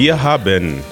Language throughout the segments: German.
Wir haben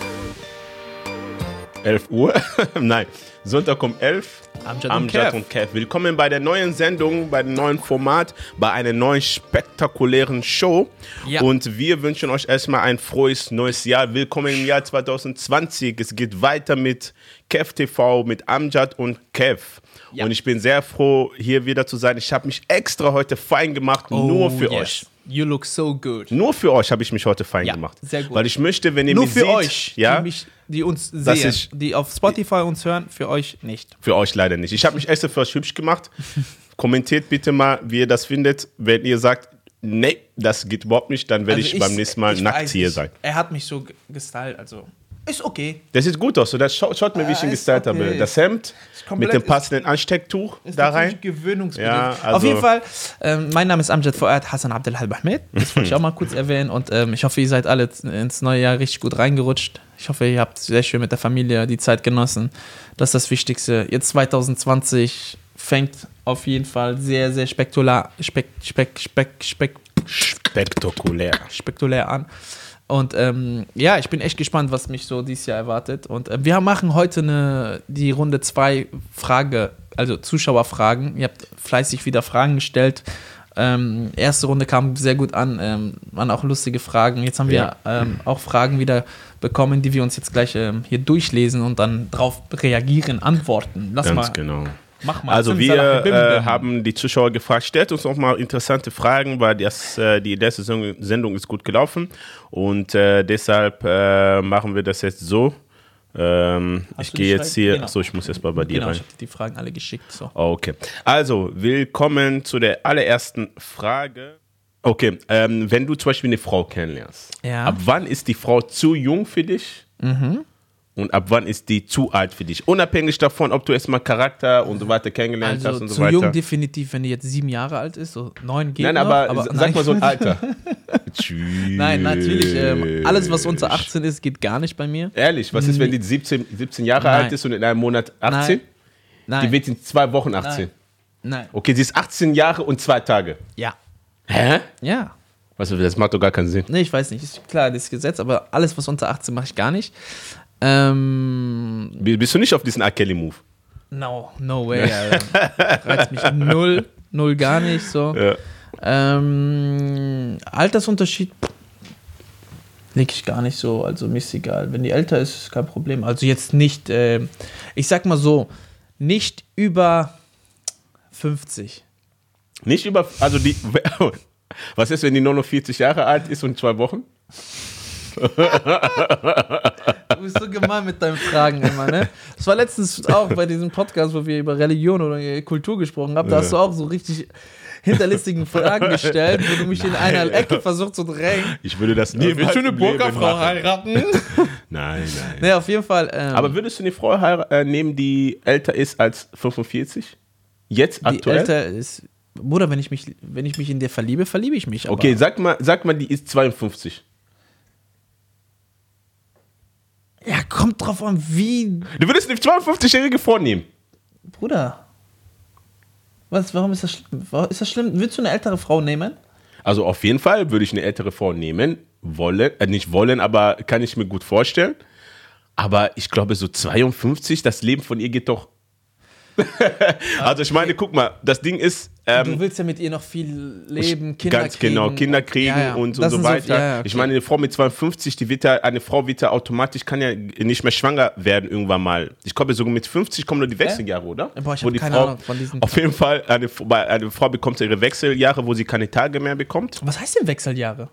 11 Uhr, nein, Sonntag um 11 Amjad und Kev. und Kev. Willkommen bei der neuen Sendung, bei dem neuen Format, bei einer neuen spektakulären Show. Ja. Und wir wünschen euch erstmal ein frohes neues Jahr. Willkommen im Jahr 2020. Es geht weiter mit Kev TV, mit Amjad und Kev. Ja. Und ich bin sehr froh, hier wieder zu sein. Ich habe mich extra heute fein gemacht, nur für Oh, yes. euch. You look so good. Nur für euch habe ich mich heute fein Ja, gemacht. sehr gut. Weil ich möchte, wenn ihr Nur mich für seht, euch, ja, die, mich, die uns sehen, ich- die auf Spotify uns hören, für euch nicht. Für euch leider nicht. Ich habe mich extra für euch hübsch gemacht. Kommentiert bitte mal, wie ihr das findet. Wenn ihr sagt, nee, das geht überhaupt nicht, dann werde Also ich, beim nächsten Mal ich nackt weiß, hier ich, sein. Er hat mich so ge- gestylt, also ist okay. Das sieht gut aus. So, das schaut, schaut mir, wie ich Ah, ihn gestylt okay. habe. Das Hemd mit dem passenden Anstecktuch Ist da rein. gewöhnungsbedingt. Ja, also- Auf jeden Fall, ähm, mein Name ist Amjad Fuad Hassan Abdelhalb Ahmed. Das wollte ich auch mal kurz erwähnen. Und ähm, ich hoffe, ihr seid alle ins neue Jahr richtig gut reingerutscht. Ich hoffe, ihr habt sehr schön mit der Familie die Zeit genossen. Das ist das Wichtigste. Jetzt 2020 fängt auf jeden Fall sehr, sehr spektakulär, spek, spek, spek, spek, Spektakulär. spektakulär an. Und ähm, ja, ich bin echt gespannt, was mich so dieses Jahr erwartet. Und äh, wir machen heute eine, die Runde zwei Frage, also Zuschauerfragen. Ihr habt fleißig wieder Fragen gestellt. Ähm, erste Runde kam sehr gut an, ähm, waren auch lustige Fragen. Jetzt haben wir ähm, auch Fragen wieder bekommen, die wir uns jetzt gleich ähm, hier durchlesen und dann drauf reagieren, antworten. Lass Ganz mal, genau. Mach mal. Also wir äh, haben die Zuschauer gefragt, stellt uns auch mal interessante Fragen, weil das, äh, die letzte Sendung, Sendung ist gut gelaufen und äh, deshalb äh, machen wir das jetzt so. Ähm, ich gehe jetzt hier, Genau. achso, ich muss erst mal bei dir Genau, ich rein. habe die Fragen alle geschickt. So. Okay, also willkommen zu der allerersten Frage. Okay, ähm, wenn du zum Beispiel eine Frau kennenlernst, Ja. ab wann ist die Frau zu jung für dich? Und ab wann ist die zu alt für dich? Unabhängig davon, ob du erstmal Charakter und so weiter kennengelernt Also hast und so zu weiter. jung definitiv, wenn die jetzt sieben Jahre alt ist, so neun geht Nein, noch, aber, sag nein. mal so ein Alter. Nein, natürlich, ähm, alles was unter 18 ist, geht gar nicht bei mir. Ehrlich, was ist, wenn die 17, 17 Jahre Nein. alt ist und in einem Monat 18? Nein, Die wird in zwei Wochen 18. nein, Okay, sie ist 18 Jahre und zwei Tage. ja, Hä? ja. Weißt du, das macht doch gar keinen Sinn. Nee, ich weiß nicht, ist klar, das Gesetz, aber alles was unter 18 mache ich gar nicht. Ähm, Bist du nicht auf diesen R. Kelly-Move? no, no way, Alter. reizt mich null, null gar nicht so. Ja. Ähm, Altersunterschied leg ich gar nicht so, also mir ist egal. Wenn die älter ist, ist kein Problem. Also jetzt nicht, äh, ich sag mal so, nicht über 50. Nicht über, also die, was ist, wenn die nur noch 40 Jahre alt ist und zwei Wochen? Du bist so gemein mit deinen Fragen immer, ne? Das war letztens auch bei diesem Podcast, wo wir über Religion oder Kultur gesprochen haben. Da hast du auch so richtig hinterlistigen Fragen gestellt, wo du mich in einer Ecke versucht zu drängen. Ich würde das nie. Willst du eine Burgerfrau heiraten? Nein, nein. ne, auf jeden Fall. Ähm, Aber würdest du eine Frau äh, nehmen, die älter ist als 45? Jetzt die aktuell? älter ist. Bruder, wenn ich mich, wenn ich mich in der verliebe, verliebe ich mich. Aber Okay, sag mal, sag mal, die ist 52. Ja, kommt drauf an, wie. Du würdest eine 52-jährige vornehmen. Bruder. Was, warum ist das schlimm? Ist das schlimm? Willst du eine ältere Frau nehmen? Also auf jeden Fall würde ich eine ältere Frau nehmen, wollen, äh, nicht wollen, aber kann ich mir gut vorstellen. Aber ich glaube, so 52, das Leben von ihr geht doch. also ich meine, guck mal, das Ding ist, du ähm, willst ja mit ihr noch viel leben, Kinder ganz kriegen. genau, Kinder kriegen Ja, ja. und, und so weiter. ja, ja, Ich okay. meine, eine Frau mit 52, die wird ja, eine Frau wird ja automatisch, kann ja nicht mehr schwanger werden irgendwann mal. Ich glaube, sogar mit 50 kommen nur die Wechseljahre, oder? Boah, ich Wo die keine Frau, Ahnung von diesen- Auf jeden Fall, eine, eine Frau bekommt ihre Wechseljahre, wo sie keine Tage mehr bekommt. Was heißt denn Wechseljahre?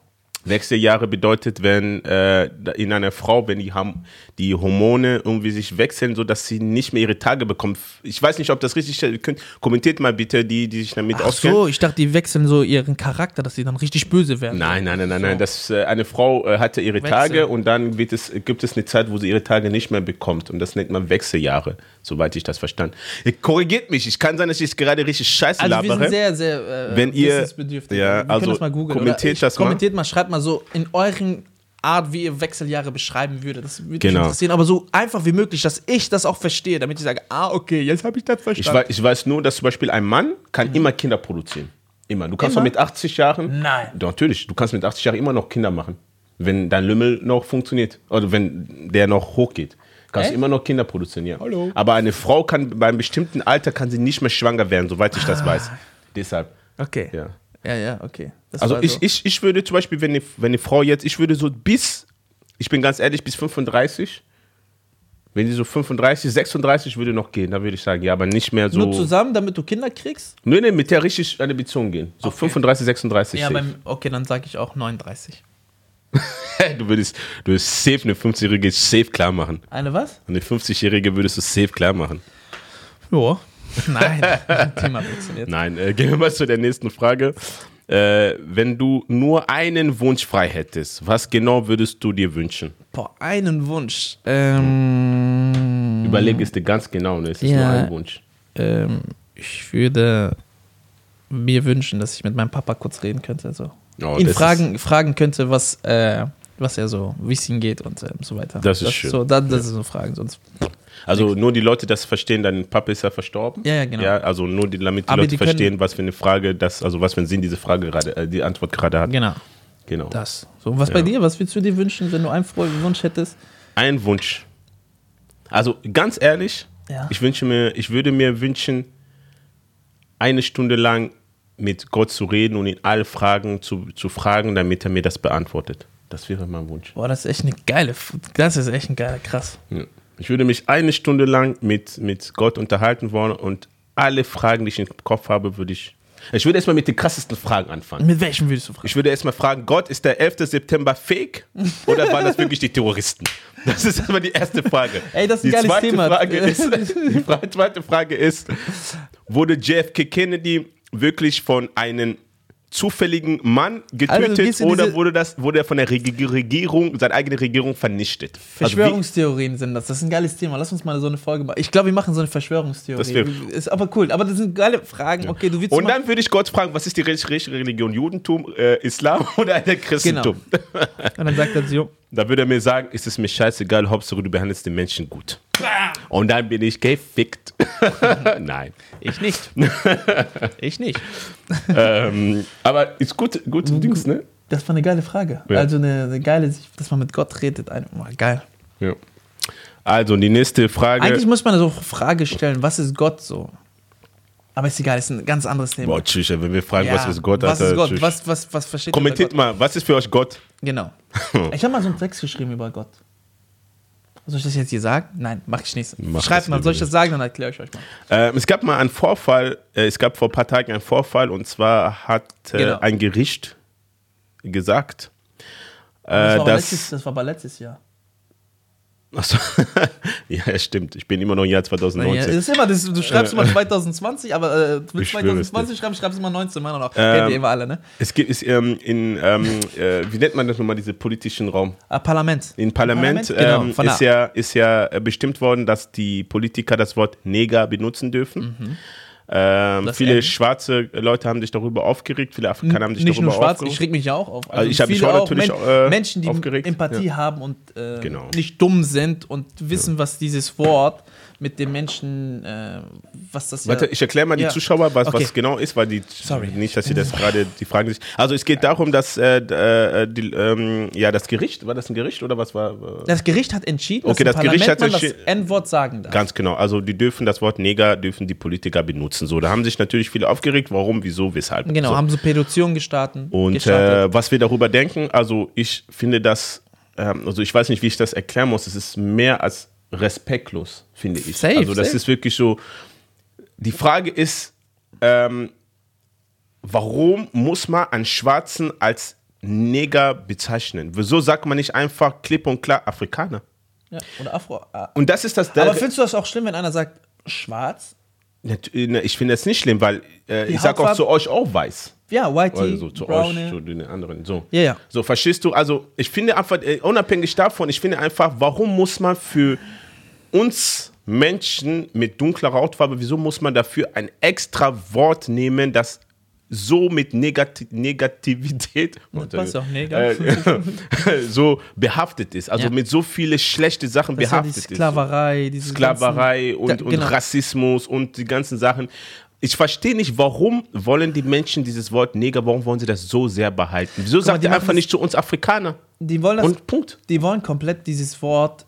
Wechseljahre bedeutet, wenn äh, in einer Frau, wenn die haben die Hormone irgendwie sich wechseln, so dass sie nicht mehr ihre Tage bekommt. Ich weiß nicht, ob das richtig ist. Kommentiert mal bitte die, die sich damit Ach auskennen. so, ich dachte, die wechseln so ihren Charakter, dass sie dann richtig böse werden. Nein, nein, nein, nein, nein. Das, äh, eine Frau äh, hatte ihre Wechsel. Tage und dann wird es, gibt es eine Zeit, wo sie ihre Tage nicht mehr bekommt. Und das nennt man Wechseljahre, soweit ich das verstanden. Ihr korrigiert mich. Ich kann sein, dass ich gerade richtig scheiße Also wir labere. sind sehr, sehr äh, Wenn ihr- ja, wir also das mal googeln. kommentiert oder ich, das mal. Kommentiert mal, schreibt mal so in euren Art, wie ihr Wechseljahre beschreiben würdet. Das würde Genau. mich interessieren, aber so einfach wie möglich, dass ich das auch verstehe, damit ich sage, ah, okay, jetzt habe ich das ich, verstanden. weiß, ich weiß nur, dass zum Beispiel ein Mann kann immer Kinder produzieren. Immer. Du kannst Immer? doch mit 80 Jahren. Nein. Doch, natürlich. Du kannst mit 80 Jahren immer noch Kinder machen. Wenn dein Lümmel noch funktioniert. Oder wenn der noch hochgeht. Kannst du Echt? immer noch Kinder produzieren, ja. Hallo. Aber eine Frau kann bei einem bestimmten Alter kann sie nicht mehr schwanger werden, soweit ich das Ah. weiß. Deshalb, Okay. ja. Ja, ja, okay. Das Also ich, so. ich, ich würde zum Beispiel, wenn eine, wenn eine Frau jetzt, ich würde so bis, ich bin ganz ehrlich, bis 35, wenn sie so 35, 36 würde noch gehen, da würde ich sagen, ja, aber nicht mehr so. Nur zusammen, damit du Kinder kriegst? Nee, nee, mit der richtig eine Beziehung gehen. So 35, 36. Ja, beim, okay, dann sage ich auch 39. du würdest, du würdest safe eine 50-Jährige safe klar machen. Eine was? Eine 50-Jährige würdest du safe klar machen. Ja. Nein, Thema wechseln jetzt. Nein, äh, gehen wir mal zu der nächsten Frage. Äh, wenn du nur einen Wunsch frei hättest, was genau würdest du dir wünschen? Boah, einen Wunsch. Ähm, Überleg es dir ganz genau, ne? Es ist Ja. nur ein Wunsch. ähm, ich würde mir wünschen, dass ich mit meinem Papa kurz reden könnte. So. Oh, Ihn fragen, fragen könnte, was, äh, was er so, wie es ihm geht und ähm, so weiter. Das ist schön. So, das, das ist so Fragen. Sonst, Also nur die Leute das verstehen, dein Papa ist ja verstorben. Ja, ja, genau. Ja, also nur die, damit die Aber Leute die verstehen, was für eine Frage das, also was für einen Sinn diese Frage gerade, äh, die Antwort gerade hat. genau, Genau. das. So, was bei dir? Was würdest du dir wünschen, wenn du einen Wunsch hättest? Ein Wunsch. Also ganz ehrlich, Ja. ich wünsche mir, ich würde mir wünschen, eine Stunde lang mit Gott zu reden und ihn alle Fragen zu, zu fragen, damit er mir das beantwortet. Das wäre mein Wunsch. Boah, das ist echt eine geile, das ist echt ein geiler, krass. Ja. Ich würde mich eine Stunde lang mit, mit Gott unterhalten wollen und alle Fragen, die ich im Kopf habe, würde ich. Ich würde erstmal mit den krassesten Fragen anfangen. Mit welchem würdest du fragen? Ich würde erstmal fragen: Gott, ist der 11. September fake oder waren das wirklich die Terroristen? Das ist erstmal die erste Frage. Ey, das ist ein die geiles zweite Thema. Frage ist, die zweite Frage ist: Wurde JFK Kennedy wirklich von einem zufälligen Mann Also, getötet in oder wurde, das, wurde er von der Reg- Regierung, seine eigene Regierung vernichtet? Also Verschwörungstheorien sind das. Das ist ein geiles Thema. Lass uns mal so eine Folge machen. Ich glaube, wir machen so eine Verschwörungstheorie. Das ist aber cool. Aber das sind geile Fragen. Okay, du willst Und dann würde ich Gott fragen, was ist die richtige Religion? Judentum, äh, Islam oder der Christentum? Und dann sagt er so, Da würde er mir sagen, ist es mir scheißegal, Hauptsache du behandelst den Menschen gut. Und dann bin ich gefickt. Nein. ich nicht. ich nicht. ähm, aber ist gut, gut Dings, ne? Das war eine geile Frage. Ja. Also eine, eine geile, dass man mit Gott redet. Ein, oh, geil. Ja. Also die nächste Frage. Eigentlich muss man so eine Frage stellen, was ist Gott so? Aber ist egal, ist ein ganz anderes Thema. Boah, tschüss, wenn wir fragen, Ja, was ist Gott, was ist Gott? tschüss. Was, was, was versteht Kommentiert unter mal, was ist für euch Gott? Gott? Genau. Ich habe mal so einen Text geschrieben über Gott. Soll ich das jetzt hier sagen? Nein, mach ich nicht. Mach Schreibt das mal, soll ich das sagen, dann erkläre ich euch mal. Ähm, es gab mal einen Vorfall, äh, es gab vor ein paar Tagen einen Vorfall und zwar hat äh, Genau. ein Gericht gesagt, Das, äh, war aber dass. letztes, das war aber letztes Jahr. Achso. ja, ja, stimmt. Ich bin immer noch im Jahr Ja, das 2019. ist immer, das, du schreibst immer 2020, aber äh, du willst Ich schwöre es 2020 schreiben, schreibst immer 19 immer noch. Ähm, Kennt ihr immer alle, ne? Es gibt es, ähm, in, ähm, äh, wie nennt man das nochmal, diese politischen Raum? Ah, Parlament. Im Parlament, Genau, ähm, ist, ja, ist ja äh, bestimmt worden, dass die Politiker das Wort Neger benutzen dürfen. Mhm. Das viele N. schwarze Leute haben sich darüber aufgeregt, viele Afrikaner haben sich Nicht darüber nur schwarz, aufgeregt. ich reg mich ja auch auf. Also ich hab mich auch natürlich, Men äh, Menschen, die aufgeregt, Empathie ja. haben und äh, Genau. nicht dumm sind und wissen, was dieses Wort mit den Menschen, äh, was das Warte, ja, ich erkläre mal die Ja. Zuschauer, was, Okay. was genau ist, weil die Sorry. nicht, dass sie das gerade die fragen sich. Also es geht darum, dass äh, äh, die, ähm, ja das Gericht, war das ein Gericht oder was war? Äh, Das Gericht hat entschieden, Okay, dass das Gericht hat das N-Wort sagen darf. Ganz genau. Also die dürfen das Wort Neger dürfen die Politiker benutzen. So, da haben sich natürlich viele aufgeregt. Warum, wieso, weshalb? Genau, so. haben so Petitionen gestartet. Und gestartet. äh, was wir darüber denken, also ich finde das, ähm, also ich weiß nicht, wie ich das erklären muss. Es ist mehr als respektlos, finde ich. Safe, also das safe. ist wirklich so. Die Frage ist, ähm, warum muss man einen Schwarzen als Neger bezeichnen? Wieso sagt man nicht einfach klipp und klar Afrikaner? ja, oder Afro. ah. Und das ist das. Aber findest du das auch schlimm, wenn einer sagt schwarz? Ne, Ich finde das nicht schlimm, weil äh, ich sage auch zu euch auch weiß. Ja, Whitey, Also zu Brown. euch, zu den anderen. So. Ja, ja. So, verstehst du? Also, ich finde einfach, äh, unabhängig davon, ich finde einfach, warum muss man für uns Menschen mit dunkler Hautfarbe, wieso muss man dafür ein extra Wort nehmen, das so mit Negati Negativität äh, so behaftet ist, also Ja. mit so viele schlechte Sachen Das ist ja die behaftet ist. Sklaverei, diese Sklaverei und, Da- und genau. Rassismus und die ganzen Sachen. ich verstehe nicht, warum wollen die Menschen dieses Wort Neger, warum wollen sie das so sehr behalten? Wieso sagt die ihr einfach nicht zu uns Afrikaner? Die wollen das, Und Punkt. die wollen komplett dieses Wort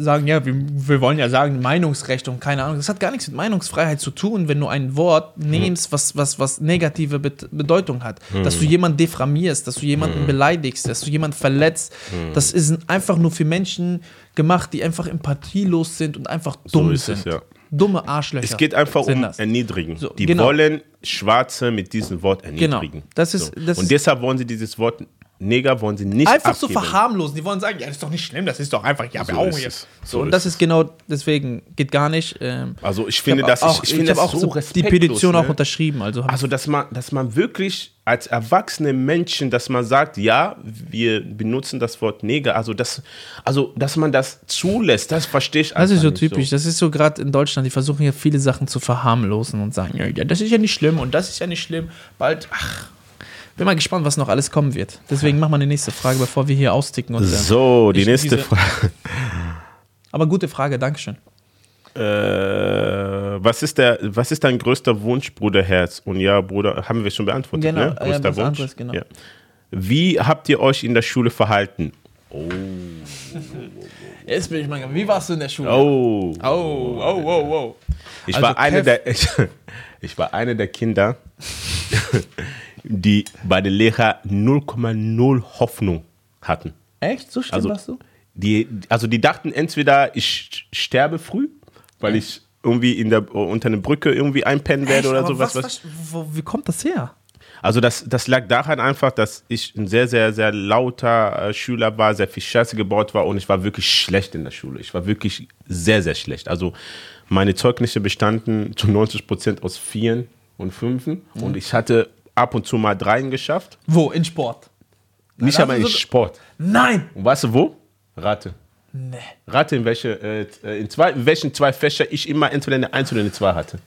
sagen, ja, wir, wir wollen ja sagen Meinungsrecht und keine Ahnung. Das hat gar nichts mit Meinungsfreiheit zu tun, wenn du ein Wort nimmst, was, was, was negative Bet- Bedeutung hat. Dass du jemanden diffamierst, dass du jemanden beleidigst, dass du jemanden verletzt. Das ist einfach nur für Menschen gemacht, die einfach empathielos sind und einfach dumm ist es, sind. ja. Dumme Arschlöcher. Es geht einfach um das. Erniedrigen. So, die genau. wollen Schwarze mit diesem Wort erniedrigen. Genau. Das ist- das Und ist- deshalb wollen sie dieses Wort Neger wollen sie nicht einfach so abgeben. verharmlosen. Die wollen sagen, ja, das ist doch nicht schlimm, das ist doch einfach, ja, wir So auch ist jetzt. es. So, So und ist das es. ist genau, deswegen geht gar nicht. Ähm, Also ich finde, hab das, auch, ich, ich finde hab das auch so so die Petition auch ne? unterschrieben. Also, Also, dass man, dass man wirklich als erwachsene Menschen, dass man sagt, ja, wir benutzen das Wort Neger, also, das, also dass man das zulässt, das verstehe ich das ist so typisch. Das ist so gerade in Deutschland, die versuchen ja viele Sachen zu verharmlosen und sagen, ja, das ist ja nicht schlimm und das ist ja nicht schlimm. Bald, ach, bin mal gespannt, was noch alles kommen wird. Deswegen mach mal die nächste Frage, bevor wir hier austicken. Und, äh, So, die nächste Frage. Aber gute Frage, Dankeschön. Äh, was, ist der, was ist dein größter Wunsch, Bruderherz? Und ja, Bruder, haben wir schon beantwortet, Genau, ne? ja, Größter was Wunsch. anderes, genau. Ja. Wie habt ihr euch in der Schule verhalten? Jetzt bin ich mal, wie warst du in der Schule? Oh. oh, oh, oh, oh. Ich Also war eine Kev- der ich, ich war eine der Kinder, die bei den Lehrern 0,0 Hoffnung hatten. Echt? So schlimm Also, warst du? Die, also die dachten entweder ich sterbe früh, weil ich irgendwie in der, unter einer Brücke irgendwie einpennen werde Echt? oder sowas. was, Was, wo, wie kommt das her? Also das, das lag daran einfach, dass ich ein sehr, sehr, sehr lauter äh, Schüler war, sehr viel Scheiße gebaut war und ich war wirklich schlecht in der Schule. Ich war wirklich sehr, sehr schlecht. Also meine Zeugnisse bestanden zu 90 Prozent aus Vieren und Fünfen und ich hatte ab und zu mal Dreien geschafft. Wo? In Sport? Nicht einmal in so- Sport. Nein! Und weißt du wo? Rate. Nee. Rate, in, welche, äh, in, zwei, in welchen zwei Fächer ich immer entweder eine Eins oder eine Zwei hatte.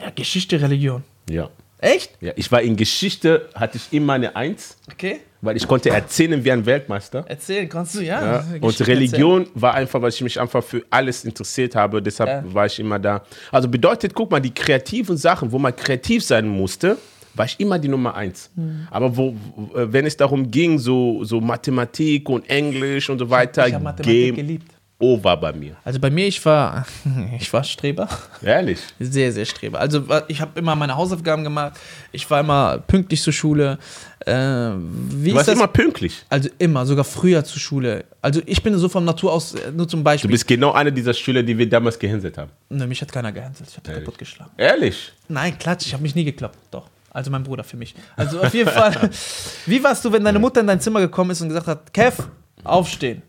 Ja, Geschichte, Religion. Ja. Echt? ja. Ich war in Geschichte, hatte ich immer eine Eins, Okay. Weil ich konnte erzählen wie ein Weltmeister. Erzählen kannst du, ja. Ja. Und Religion war einfach, weil ich mich einfach für alles interessiert habe. Deshalb Ja. war ich immer da. Also bedeutet, guck mal, die kreativen Sachen, wo man kreativ sein musste, war ich immer die Nummer eins. Hm. Aber wo, wo, äh, wenn es darum ging, so, so Mathematik und Englisch und so weiter, Ich habe Mathematik Game geliebt. Over bei mir. Also bei mir, ich war, ich war Streber. Ehrlich. Sehr, sehr Streber. Also ich habe immer meine Hausaufgaben gemacht. Ich war immer pünktlich zur Schule. Äh, wie Du ist warst das? immer pünktlich. also immer, sogar früher zur Schule. Also ich bin so von Natur aus, äh, nur zum Du Beispiel. bist genau einer dieser Schüler, die wir damals gehänselt haben. ne, mich hat keiner gehänselt. Ich habe kaputt geschlagen. Ehrlich? Nein, Klatsch, ich habe mich nie geklappt. Doch. Also mein Bruder für mich. Also auf jeden Fall. Wie warst du, wenn deine Mutter in dein Zimmer gekommen ist und gesagt hat, Kev, aufstehen.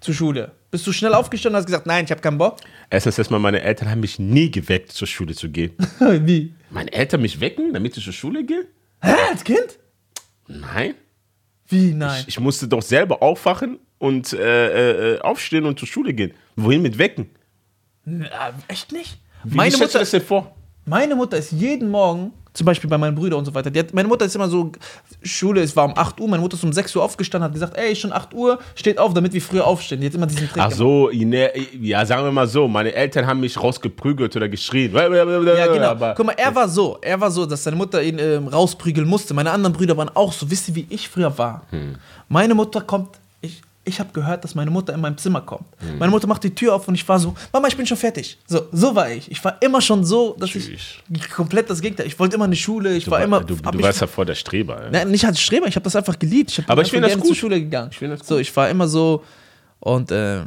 Zur Schule. Bist du schnell aufgestanden und hast gesagt, nein, ich habe keinen Bock? Erstens erstmal, meine Eltern haben mich nie geweckt, zur Schule zu gehen. Wie? Meine Eltern mich wecken, damit ich zur Schule gehe? Hä, als Kind? Nein. Wie, nein? Ich musste doch selber aufwachen und äh, äh, aufstehen und zur Schule gehen. Wohin mit wecken? Na, echt nicht? Wie meine, du Mutter, das denn vor? Meine Mutter ist jeden Morgen, zum Beispiel bei meinen Brüdern und so weiter, hat, meine Mutter ist immer so, Schule, es war um 8 Uhr, meine Mutter ist um 6 Uhr aufgestanden, hat gesagt, ey, ist schon 8 Uhr, steht auf, damit wir früher aufstehen. Die hat immer diesen Trick Ach so, ne, ja, sagen wir mal so, meine Eltern haben mich rausgeprügelt oder geschrien. Ja, genau. Aber Guck mal, er war so, er war so, dass seine Mutter ihn ähm, rausprügeln musste. Meine anderen Brüder waren auch so. Wisst ihr, wie ich früher war? Hm. Meine Mutter kommt, ich, habe gehört, dass meine Mutter in meinem Zimmer kommt. Hm. Meine Mutter macht die Tür auf und ich war so, Mama, ich bin schon fertig. So, so war ich. Ich war immer schon so, dass Tschüss. ich komplett das Gegenteil. Ich wollte immer in die Schule, ich du, war immer. du, du warst ja vor der Streber. Ja. Nein, nicht als Streber, ich habe das einfach geliebt. Ich Aber ich find das gut. zur Schule gegangen. Ich das So, ich war immer so und äh,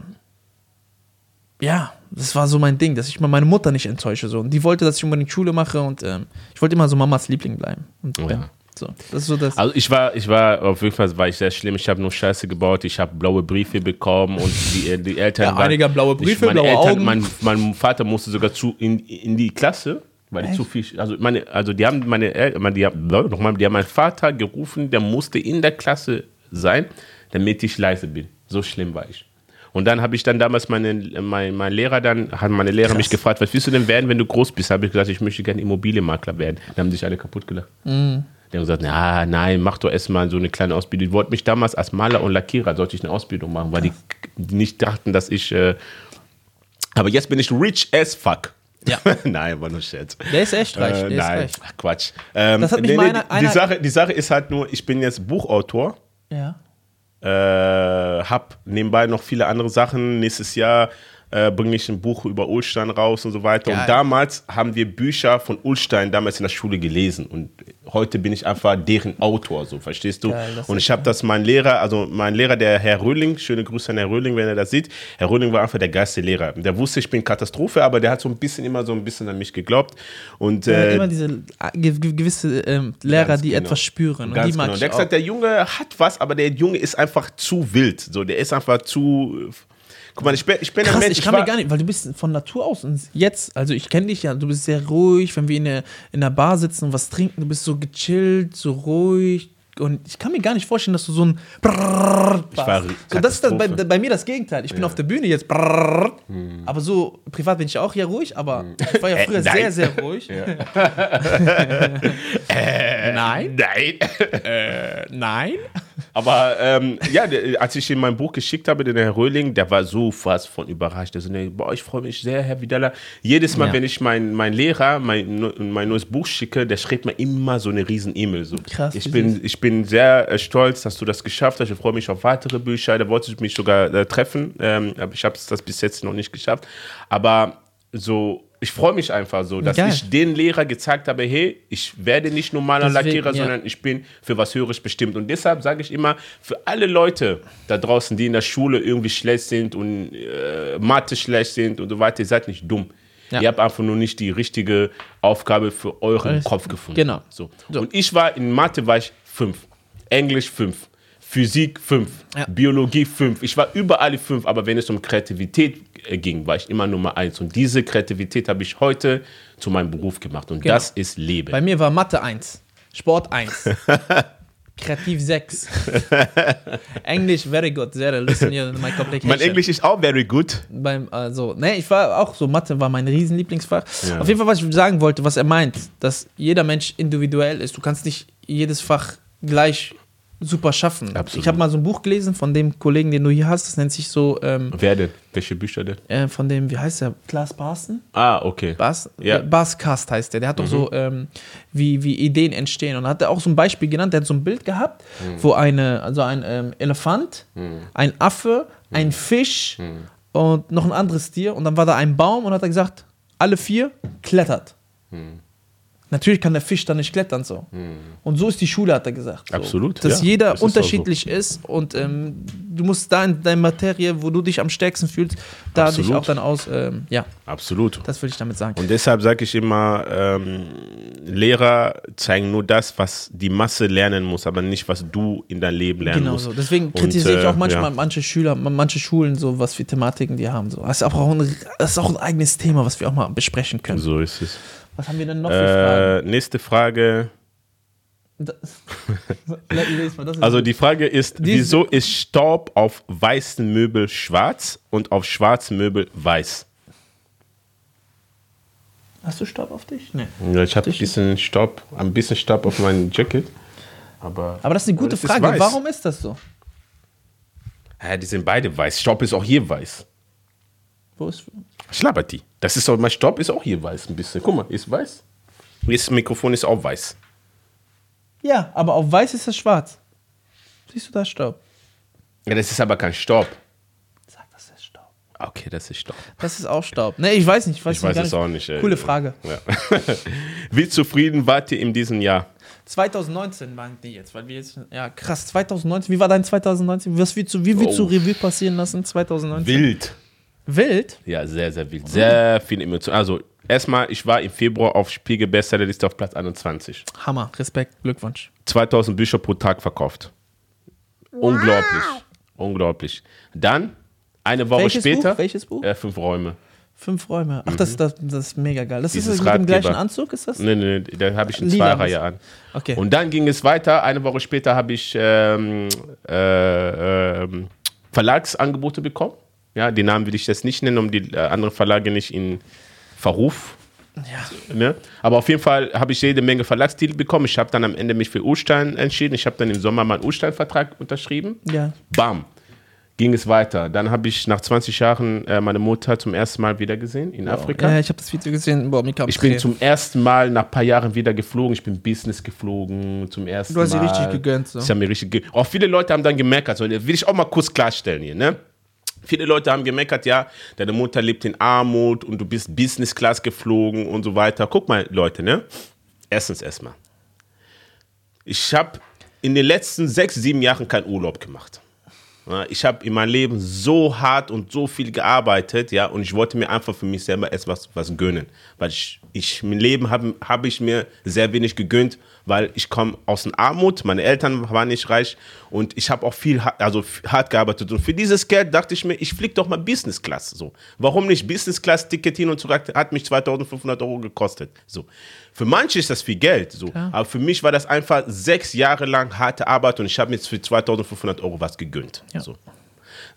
ja, das war so mein Ding, dass ich mal meine Mutter nicht enttäusche so. Und die wollte, dass ich unbedingt Schule mache und ähm, ich wollte immer so Mamas Liebling bleiben. Und Oh bin. ja. So, das ist so das. Also ich war, ich war, auf jeden Fall war ich sehr schlimm. Ich habe nur Scheiße gebaut. Ich habe blaue Briefe bekommen und die, die Eltern Ja, einige haben blaue Briefe, meine blaue Eltern, Augen. Mein, mein Vater musste sogar zu in, in die Klasse, weil die Echt? zu viel, also meine, also die haben meine, El- die haben, nochmal, die haben meinen Vater gerufen, der musste in der Klasse sein, damit ich leise bin. So schlimm war ich. Und dann habe ich dann damals meine, mein, mein Lehrer dann, haben meine Lehrer Krass. mich gefragt, was willst du denn werden, wenn du groß bist? Habe ich gesagt, ich möchte gerne Immobilienmakler werden. Dann haben sich alle kaputt gelacht. Mhm. Die haben gesagt, na, nein, mach doch erstmal so eine kleine Ausbildung. Die wollten mich damals als Maler und Lackierer, sollte ich eine Ausbildung machen, weil die, die nicht dachten, dass ich. Äh aber jetzt bin ich rich as fuck. Ja. nein, war nur Scherz. Der ist echt reich. Äh, der nein. Ach, Quatsch. Ähm, Das hat mich nee, einer- die, die, Sache, die Sache ist halt nur, ich bin jetzt Buchautor, Ja. äh, hab nebenbei noch viele andere Sachen. Nächstes Jahr äh, bringe ich ein Buch über Ulstein raus und so weiter. Geil. Und damals haben wir Bücher von Ulstein damals in der Schule gelesen. Und heute bin ich einfach deren Autor, so verstehst du? Geil, und ich habe das mein Lehrer, also mein Lehrer, der Herr Röhling, schöne Grüße an Herr Röhling, wenn er das sieht. Herr Röhling war einfach der geilste Lehrer. Der wusste, ich bin Katastrophe, aber der hat so ein bisschen immer so ein bisschen an mich geglaubt. Und Ja, äh, immer diese ge- gewisse ähm, Lehrer, die genau. etwas spüren. Und Ganz die mag genau. ich Der hat auch. gesagt, der Junge hat was, aber der Junge ist einfach zu wild. So, der ist einfach zu. Guck mal, ich bin, ich bin ein Krass, Mensch. ich kann war- mir gar nicht, weil du bist von Natur aus und jetzt, also ich kenne dich ja, du bist sehr ruhig, wenn wir in der, in der Bar sitzen und was trinken, du bist so gechillt, so ruhig und ich kann mir gar nicht vorstellen, dass du so ein Brrrr Ich war warst. so, das ist das, bei. Hm. bei mir das Gegenteil. Ich bin auf der Bühne jetzt Brrrr, aber so privat bin ich auch ja ruhig, aber ich war ja Äh, früher nein. sehr, sehr ruhig. nein, Nein. äh, nein. Aber ähm, ja, als ich ihm mein Buch geschickt habe, den Herr Röhling, der war so fast von überrascht. Der so, nee, boah, ich freue mich sehr, Herr Vidala. Jedes Mal, Ja. wenn ich mein, mein Lehrer mein, mein neues Buch schicke, der schreibt mir immer so eine riesen E-Mail. So. Krass, Ich bin, ich bin sehr äh, stolz, dass du das geschafft hast. Ich freue mich auf weitere Bücher. Da wollte ich mich sogar äh, treffen. Ähm, aber ich habe das bis jetzt noch nicht geschafft. Aber so, ich freue mich einfach so, dass Geil. ich den Lehrer gezeigt habe, hey, ich werde nicht normaler Deswegen, Lackierer, ja. sondern ich bin für was Höheres bestimmt. Und deshalb sage ich immer, für alle Leute da draußen, die in der Schule irgendwie schlecht sind und äh, Mathe schlecht sind und so weiter, ihr seid nicht dumm. Ja. Ihr habt einfach nur nicht die richtige Aufgabe für euren Alles- Kopf gefunden. genau. So. So. Und ich war in Mathe war ich fünf, Englisch fünf, Physik fünf, Ja. Biologie fünf. Ich war überall fünf, aber wenn es um Kreativität ging, war ich immer Nummer eins. Und diese Kreativität habe ich heute zu meinem Beruf gemacht. Und Genau. das ist Leben. Bei mir war Mathe 1, Sport 1, Kreativ 6, Englisch very good, sehr listen you my complication. mein Englisch ist auch very good. beim also ne ich war auch so Mathe war mein riesen Lieblingsfach Ja. auf jeden Fall was ich sagen wollte was er meint dass jeder Mensch individuell ist du kannst nicht jedes Fach gleich super schaffen Absolut. ich habe mal so ein Buch gelesen von dem Kollegen den du hier hast das nennt sich so ähm, Wer denn? Welche Bücher denn? äh, von dem wie heißt der Klaas Barsten Ah, okay. Bas, Ja. äh, Bascast heißt der. Der hat doch so, ähm, wie, wie Ideen entstehen. Und hat er auch so ein Beispiel genannt. Der hat so ein Bild gehabt, wo eine, also ein ähm, Elefant, ein Affe, ein Fisch und noch ein anderes Tier. Und dann war da ein Baum und hat er gesagt, alle vier klettert. Natürlich kann der Fisch dann nicht klettern so. Und so ist die Schule, hat er gesagt. So. Absolut, Dass ja. jeder ist unterschiedlich ist und ähm, du musst da in deiner Materie, wo du dich am stärksten fühlst, da dich Absolut. auch dann aus, ähm, ja, Absolut. das will ich damit sagen. Und deshalb sage ich immer, ähm, Lehrer zeigen nur das, was die Masse lernen muss, aber nicht, was du in dein Leben lernen Genau musst. so. Deswegen Und, kritisiere ich äh, auch manchmal ja. manche Schüler, manche Schulen, so was für Thematiken die haben. So. Das, ist auch ein, das ist auch ein eigenes Thema, was wir auch mal besprechen können. So ist es. Was haben wir denn noch für Fragen? Äh, nächste Frage. Das, mal, ist Also die Frage ist, Die- wieso ist Staub auf weißen Möbel schwarz und auf schwarzen Möbel weiß? Hast du Staub auf dich? Nee. Ja, ich habe ein bisschen Staub, ein bisschen Staub auf meinem Jacket. Aber, Aber das ist eine gute ist Frage. weiß. Warum ist das so? Ja, die sind beide weiß. Staub ist auch hier weiß. Wo ist, Schlabbert die. Das ist auch, mein Staub ist auch hier weiß ein bisschen. Guck mal, ist weiß. Das Mikrofon ist auch weiß. ja, aber auf weiß ist das schwarz. Siehst du da Staub? Ja, das ist aber kein Staub. Sag, das ist Staub. Okay, das ist Staub. Das ist auch Staub. Nee, ich weiß nicht. Ich weiß, Ich weiß es auch nicht. ey. Coole Frage. Ja. Wie zufrieden wart ihr in diesem Jahr? 2019 waren die jetzt, weil wir jetzt, ja krass, 2019, wie war dein 2019? Was willst du, wie willst du Oh. Revue passieren lassen 2019? Wild. Wild? Ja, sehr, sehr wild. Sehr viel Emotion. Also, erstmal, ich war im Februar auf Spiegel Bestsellerliste auf Platz 21. Hammer, Respekt, Glückwunsch. 2000 Bücher pro Tag verkauft. Unglaublich. Unglaublich. Dann, eine Woche Welches später, Buch? Welches Buch? Äh, fünf Räume. Fünf Räume. Ach, das, das, das ist mega geil. Das Mhm. Dieses ist das mit dem gleichen Anzug, ist das? Nee, nee, nee, da habe ich eine Lila Zweireihe an. Okay. Und dann ging es weiter. Eine Woche später habe ich ähm, äh, ähm, Verlagsangebote bekommen. Ja, die Namen will ich jetzt nicht nennen, um die äh, anderen Verlage nicht in Verruf. Ja. Ne? Aber auf jeden Fall habe ich jede Menge Verlagstitel bekommen. Ich habe dann am Ende mich für Urstein entschieden. Ich habe dann im Sommer meinen Urstein-Vertrag unterschrieben. ja. Bam. ging es weiter. Dann habe ich nach 20 Jahren äh, meine Mutter zum ersten Mal wieder gesehen in Afrika. Ja, ich habe das Video gesehen. Boah, mir Ich bin zum ersten Mal nach ein paar Jahren wieder geflogen. Ich bin Business geflogen zum ersten Du hast sie Mal. richtig gegönnt, so. Ich habe mir richtig ge Auch viele Leute haben dann gemeckert. So, will ich auch mal kurz klarstellen hier, ne? Viele Leute haben gemeckert, ja, deine Mutter lebt in Armut und du bist Business Class geflogen und so weiter. Guck mal, Leute, ne? Erstens erstmal. Ich habe in den letzten sechs, sieben Jahren keinen Urlaub gemacht. Ich habe in meinem Leben so hart und so viel gearbeitet, ja, und ich wollte mir einfach für mich selber etwas was gönnen, weil ich, ich im Leben habe hab ich mir sehr wenig gegönnt, weil ich komme aus der Armut, meine Eltern waren nicht reich und ich habe auch viel also hart gearbeitet und für dieses Geld dachte ich mir, ich fliege doch mal Business Class, so. Warum nicht Business Class Ticket hin und zurück hat mich 2500 Euro gekostet, so. Für manche ist das viel Geld, so. Aber für mich war das einfach sechs Jahre lang harte Arbeit und ich habe mir jetzt für 2500 Euro was gegönnt. Ja. So.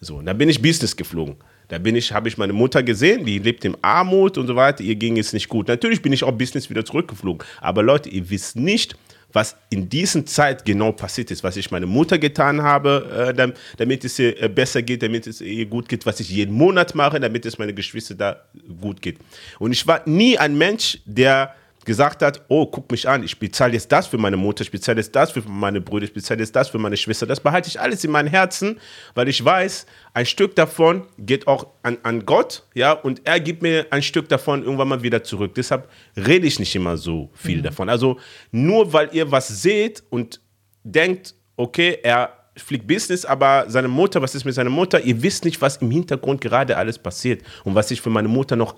So, und da bin ich Business geflogen. Da bin ich, habe ich meine Mutter gesehen, die lebt in Armut und so weiter. Ihr ging es nicht gut. Natürlich bin ich auch Business wieder zurückgeflogen. Aber Leute, ihr wisst nicht, was in dieser Zeit genau passiert ist, was ich meine Mutter getan habe, äh, dam- damit es ihr äh, besser geht, damit es ihr gut geht, was ich jeden Monat mache, damit es meine Geschwister da gut geht. Und ich war nie ein Mensch, der gesagt hat, oh, guck mich an, ich bezahle jetzt das für meine Mutter, ich bezahle jetzt das für meine Brüder, ich bezahle jetzt das für meine Schwester. Das behalte ich alles in meinem Herzen, weil ich weiß, ein Stück davon geht auch an, an Gott, ja, und er gibt mir ein Stück davon irgendwann mal wieder zurück. Deshalb rede ich nicht immer so viel davon. Also nur weil ihr was seht und denkt, okay, er fliegt Business, aber seine Mutter, was ist mit seiner Mutter? Ihr wisst nicht, was im Hintergrund gerade alles passiert und was ich für meine Mutter noch,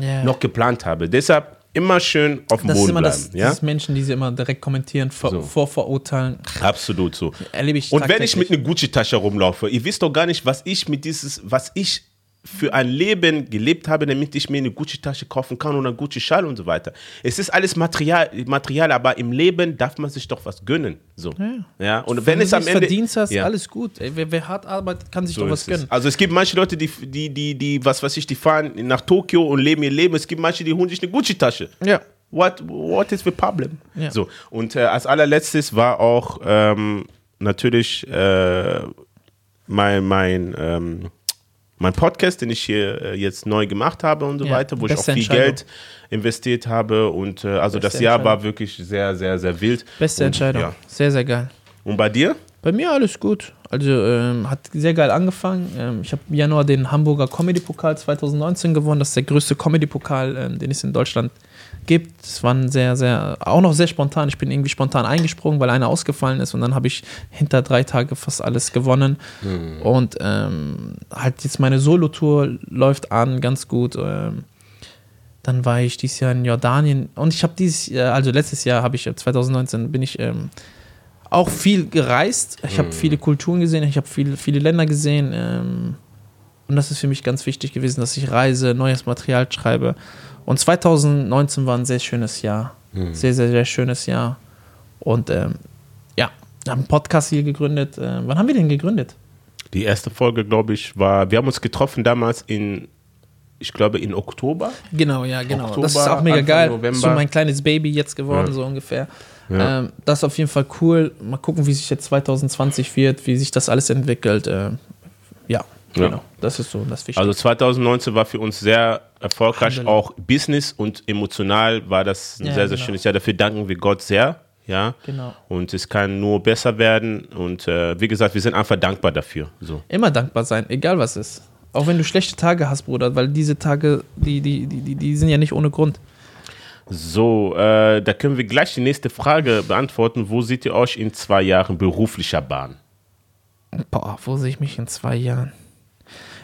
Ja. noch geplant habe. Deshalb immer schön auf dem das ist Boden immer bleiben. das, ja? dieses Menschen, die sie immer direkt kommentieren, vor, So. vorverurteilen. Absolut so. Erlebe ich Und wenn ich mit einer Gucci-Tasche rumlaufe, ihr wisst doch gar nicht, was ich mit dieses, was ich für ein Leben gelebt habe, damit ich mir eine Gucci-Tasche kaufen kann und einen Gucci-Schal und so weiter. Es ist alles Material, Material, aber im Leben darf man sich doch was gönnen. So. Ja. Und wenn, du es am Ende verdienst hast, Ja. alles gut. Ey, wer, wer hart arbeitet, kann sich So doch was ist es. gönnen. Also es gibt manche Leute, die, die, die, die, was weiß ich, die fahren nach Tokio und leben ihr Leben. Es gibt manche, die holen sich eine Gucci-Tasche. Ja. What, what is the problem? Ja. So, und äh, als allerletztes war auch ähm, natürlich äh, mein, mein, ähm, mein Podcast, den ich hier äh, jetzt neu gemacht habe und so Ja, weiter, wo ich auch viel. Geld investiert habe. Und äh, also Beste das Jahr war wirklich sehr, sehr, sehr wild. Beste und, Entscheidung. Ja. Sehr, sehr geil. Und bei dir? Bei mir alles gut. Also ähm, hat sehr geil angefangen. Ähm, ich habe im Januar den Hamburger Comedy-Pokal 2019 gewonnen. Das ist der größte Comedy-Pokal, ähm, den es in Deutschland gibt. Es war ein sehr, sehr, auch noch sehr spontan. Ich bin irgendwie spontan eingesprungen, weil einer ausgefallen ist und dann habe ich hinter drei Tage fast alles gewonnen. Und ähm, halt jetzt meine Solo-Tour läuft an, ganz gut. Ähm, dann war ich dieses Jahr in Jordanien und ich habe dieses Jahr, also letztes Jahr habe ich, äh, 2019 bin ich ähm, auch viel gereist. Ich habe viele Kulturen gesehen, ich habe viele, viele Länder gesehen. Ähm, und das ist für mich ganz wichtig gewesen, dass ich reise, neues Material schreibe. Und 2019 war ein sehr schönes Jahr. Sehr, sehr, sehr schönes Jahr. Und ähm, ja, wir haben einen Podcast hier gegründet. Äh, wann haben wir den gegründet? Die erste Folge, glaube ich, war, wir haben uns getroffen damals in, ich glaube, in Oktober. Genau, ja, genau. Oktober, das ist auch mega Anfang geil. November. So mein kleines Baby jetzt geworden, Ja. so ungefähr. Ja. Ähm, das ist auf jeden Fall cool. Mal gucken, wie sich jetzt 2020 wird, wie sich das alles entwickelt. Ähm, ja, Ja. genau. Das ist so das Wichtigste. Also 2019 war für uns sehr erfolgreich, Alhamdulillah. auch Business und emotional war das ein Ja, sehr, sehr genau. schönes Jahr. Dafür danken wir Gott sehr. Ja. Genau. Und es kann nur besser werden. Und äh, wie gesagt, wir sind einfach dankbar dafür. So. Immer dankbar sein, egal was ist. Auch wenn du schlechte Tage hast, Bruder, weil diese Tage, die, die, die, die sind ja nicht ohne Grund. So, äh, da können wir gleich die nächste Frage beantworten. Wo seht ihr euch in zwei Jahren beruflicher Bahn? Boah, wo sehe ich mich in zwei Jahren?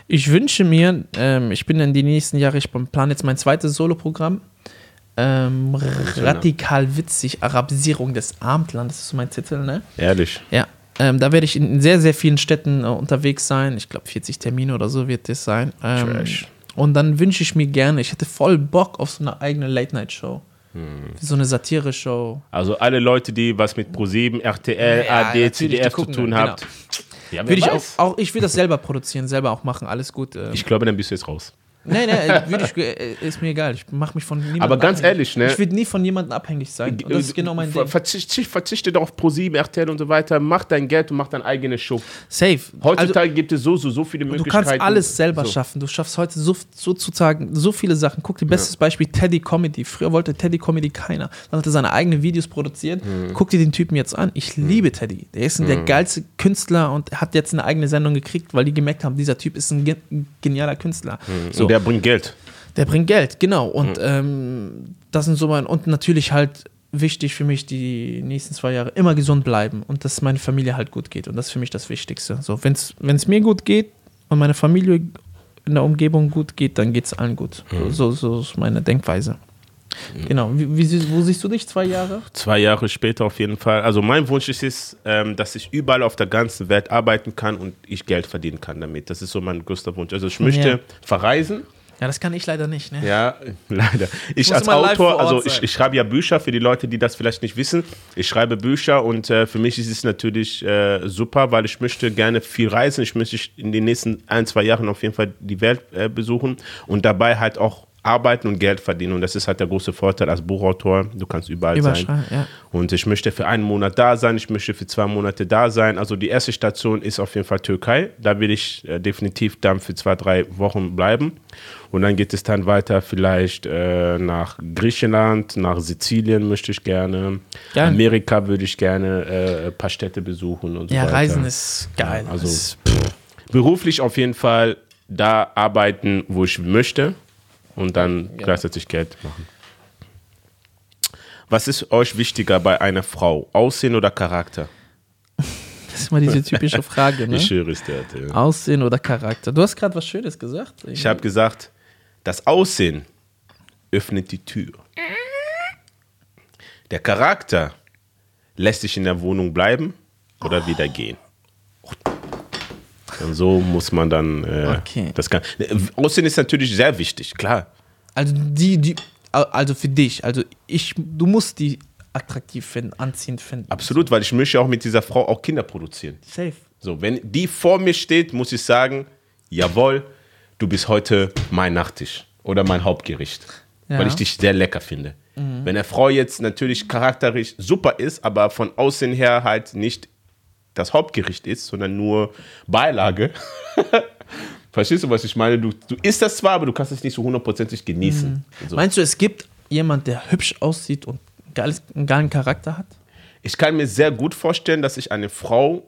Ich wünsche mir, ähm, ich bin in die nächsten Jahre, ich plane jetzt mein zweites Soloprogramm. Ähm, radikal witzig, Arabisierung des Abendlandes, das ist so mein Titel, ne? Ehrlich. Ja. Ähm, da werde ich in sehr, sehr vielen Städten äh, unterwegs sein. Ich glaube, 40 Termine oder so wird das sein. Ähm, Trash. Und dann wünsche ich mir gerne, ich hätte voll Bock auf so eine eigene Late-Night-Show. So eine Satire-Show. Also alle Leute, die was mit ProSieben, RTL, Ja, AD, CDF zu tun dann, habt. Ja, ich auch, auch, ich will das selber produzieren, selber auch machen, alles gut. ähm. Ich glaube, dann bist du jetzt raus. Nee, nee, würde ich, äh, ist mir egal. Ich mache mich von niemandem Aber ganz abhängig. ehrlich, ne? Ich würde nie von jemandem abhängig sein. Und das ist genau mein Ver- Ding. Verzichte, verzichte doch auf ProSieben, RTL und so weiter. Mach dein Geld und mach deine eigene Show. Safe. Heutzutage gibt es so, so, so viele Du Möglichkeiten. kannst alles selber so. schaffen. Du schaffst heute so, sozusagen so viele Sachen. Guck dir bestes Beispiel Teddy Comedy. Früher wollte Teddy Comedy keiner. Dann hat er seine eigenen Videos produziert. Mhm. Guck dir den Typen jetzt an. Ich liebe Teddy. Der ist der geilste Künstler und hat jetzt eine eigene Sendung gekriegt, weil die gemerkt haben, dieser Typ ist ein ge genialer Künstler. So, Und der bringt Geld. der bringt Geld, genau. Und ähm, das sind so mein. Und natürlich halt wichtig für mich, die nächsten zwei Jahre immer gesund bleiben und dass meine Familie halt gut geht. Und das ist für mich das Wichtigste. So, wenn es mir gut geht und meine Familie in der Umgebung gut geht, dann geht es allen gut. So, so ist meine Denkweise. Genau. Wie, wie, wo siehst du dich zwei Jahre? Zwei Jahre später auf jeden Fall. Also mein Wunsch ist es, ähm, dass ich überall auf der ganzen Welt arbeiten kann und ich Geld verdienen kann damit. Das ist so mein größter Wunsch. Also ich möchte Ja. verreisen. Ja, das kann ich leider nicht. Ne? Ja, leider. Ich als Autor, also ich, ich schreibe ja Bücher für die Leute, die das vielleicht nicht wissen. Ich schreibe Bücher und äh, für mich ist es natürlich äh, super, weil ich möchte gerne viel reisen. Ich möchte in den nächsten ein, zwei Jahren auf jeden Fall die Welt äh, besuchen und dabei halt auch arbeiten und Geld verdienen. Und das ist halt der große Vorteil als Buchautor. Du kannst überall sein. Ja. Und ich möchte für einen Monat da sein, ich möchte für zwei Monate da sein. Also die erste Station ist auf jeden Fall Türkei. Da will ich äh, definitiv dann für zwei, drei Wochen bleiben. Und dann geht es dann weiter vielleicht äh, nach Griechenland, nach Sizilien möchte ich gerne. Geil. Amerika würde ich gerne äh, ein paar Städte besuchen und so Ja, weiter. Reisen ist geil. Ja, also- ist, Beruflich auf jeden Fall da arbeiten, wo ich möchte und dann gleichzeitig Geld machen. Was ist euch wichtiger bei einer Frau? Aussehen oder Charakter? das ist immer diese typische Frage. Ne? Ich höre es dir. ja. Aussehen oder Charakter. Du hast gerade was Schönes gesagt. Ich habe gesagt, das Aussehen öffnet die Tür. Der Charakter lässt sich in der Wohnung bleiben oder wieder gehen. Und so muss man dann äh, Okay. das kann. Aussehen ist natürlich sehr wichtig, klar. Also die, die, also für dich, also ich, du musst die attraktiv finden, anziehend finden. Absolut, weil ich möchte auch mit dieser Frau auch Kinder produzieren. Safe. So, wenn die vor mir steht, muss ich sagen, jawohl, du bist heute mein Nachtisch oder mein Hauptgericht, Ja. weil ich dich sehr lecker finde. Wenn eine Frau jetzt natürlich charakterisch super ist, aber von Aussehen her halt nicht das Hauptgericht ist, sondern nur Beilage. Verstehst du, was ich meine? Du, du isst das zwar, aber du kannst es nicht so hundertprozentig genießen. So. Meinst du, es gibt jemand, der hübsch aussieht und geiles, einen geilen Charakter hat? Ich kann mir sehr gut vorstellen, dass ich eine Frau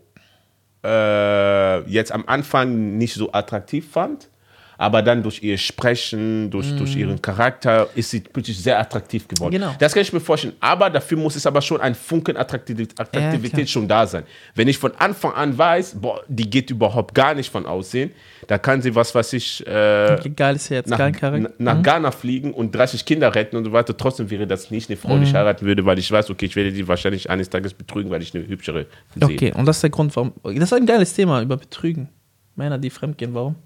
äh, jetzt am Anfang nicht so attraktiv fand, aber dann durch ihr Sprechen, durch, durch ihren Charakter ist sie plötzlich sehr attraktiv geworden. Genau. Das kann ich mir vorstellen. Aber dafür muss es aber schon ein Funken Attraktivität, Attraktivität klar. schon da sein. Wenn ich von Anfang an weiß, boah, die geht überhaupt gar nicht von Aussehen, da kann sie was, was ich äh, Geiles Herz, nach, Charakter. nach Ghana fliegen und 30 Kinder retten und so weiter. Trotzdem wäre das nicht eine Frau, Mhm. die ich heiraten würde, weil ich weiß, okay, ich werde die wahrscheinlich eines Tages betrügen, weil ich eine hübschere sehe. Okay, und das ist der Grund, warum. Das ist ein geiles Thema über Betrügen. Männer, die fremdgehen, warum?